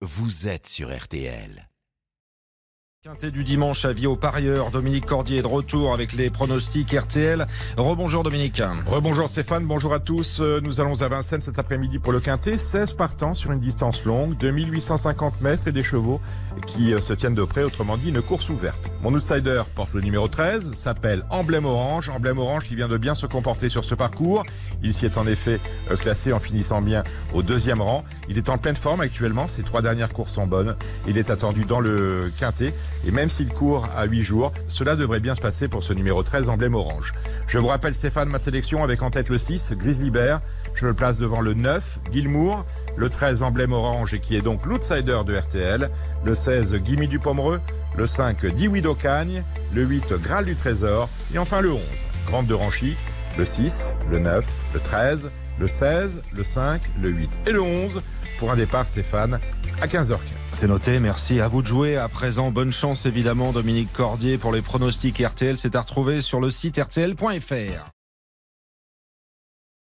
vous êtes sur RTL. Quintet du dimanche, avis aux parieurs. Dominique Cordier est de retour avec les pronostics RTL. Rebonjour Dominique. Rebonjour Stéphane, bonjour à tous. Euh, Nous allons à Vincennes cet après-midi pour le Quintet. 16 partants sur une distance longue, 2850 mètres et des chevaux qui euh, se tiennent de près, autrement dit une course ouverte. Mon outsider porte le numéro 13, s'appelle Emblème Orange. Emblème Orange qui vient de bien se comporter sur ce parcours. Il s'y est en effet euh, classé en finissant bien au deuxième rang. Il est en pleine forme actuellement, ses trois dernières courses sont bonnes. Il est attendu dans le Quintet. Et même s'il court à 8 jours, cela devrait bien se passer pour ce numéro 13 emblème orange. Je vous rappelle Stéphane, ma sélection avec en tête le 6, Grizzly. Je me place devant le 9, Gilmour. Le 13 emblème orange et qui est donc l'outsider de RTL. Le 16, Gimme du Pomereux. Le 5, Dioui d'Ocagne. Le 8, Graal du Trésor. Et enfin le 11, Grande de Ranchy. Le 6, le 9, le 13, le 16, le 5, le 8 et le 11 pour un départ Stéphane à 15h15. C'est noté, merci à vous de jouer. À présent, bonne chance évidemment Dominique Cordier pour les pronostics RTL. C'est à retrouver sur le site rtl.fr.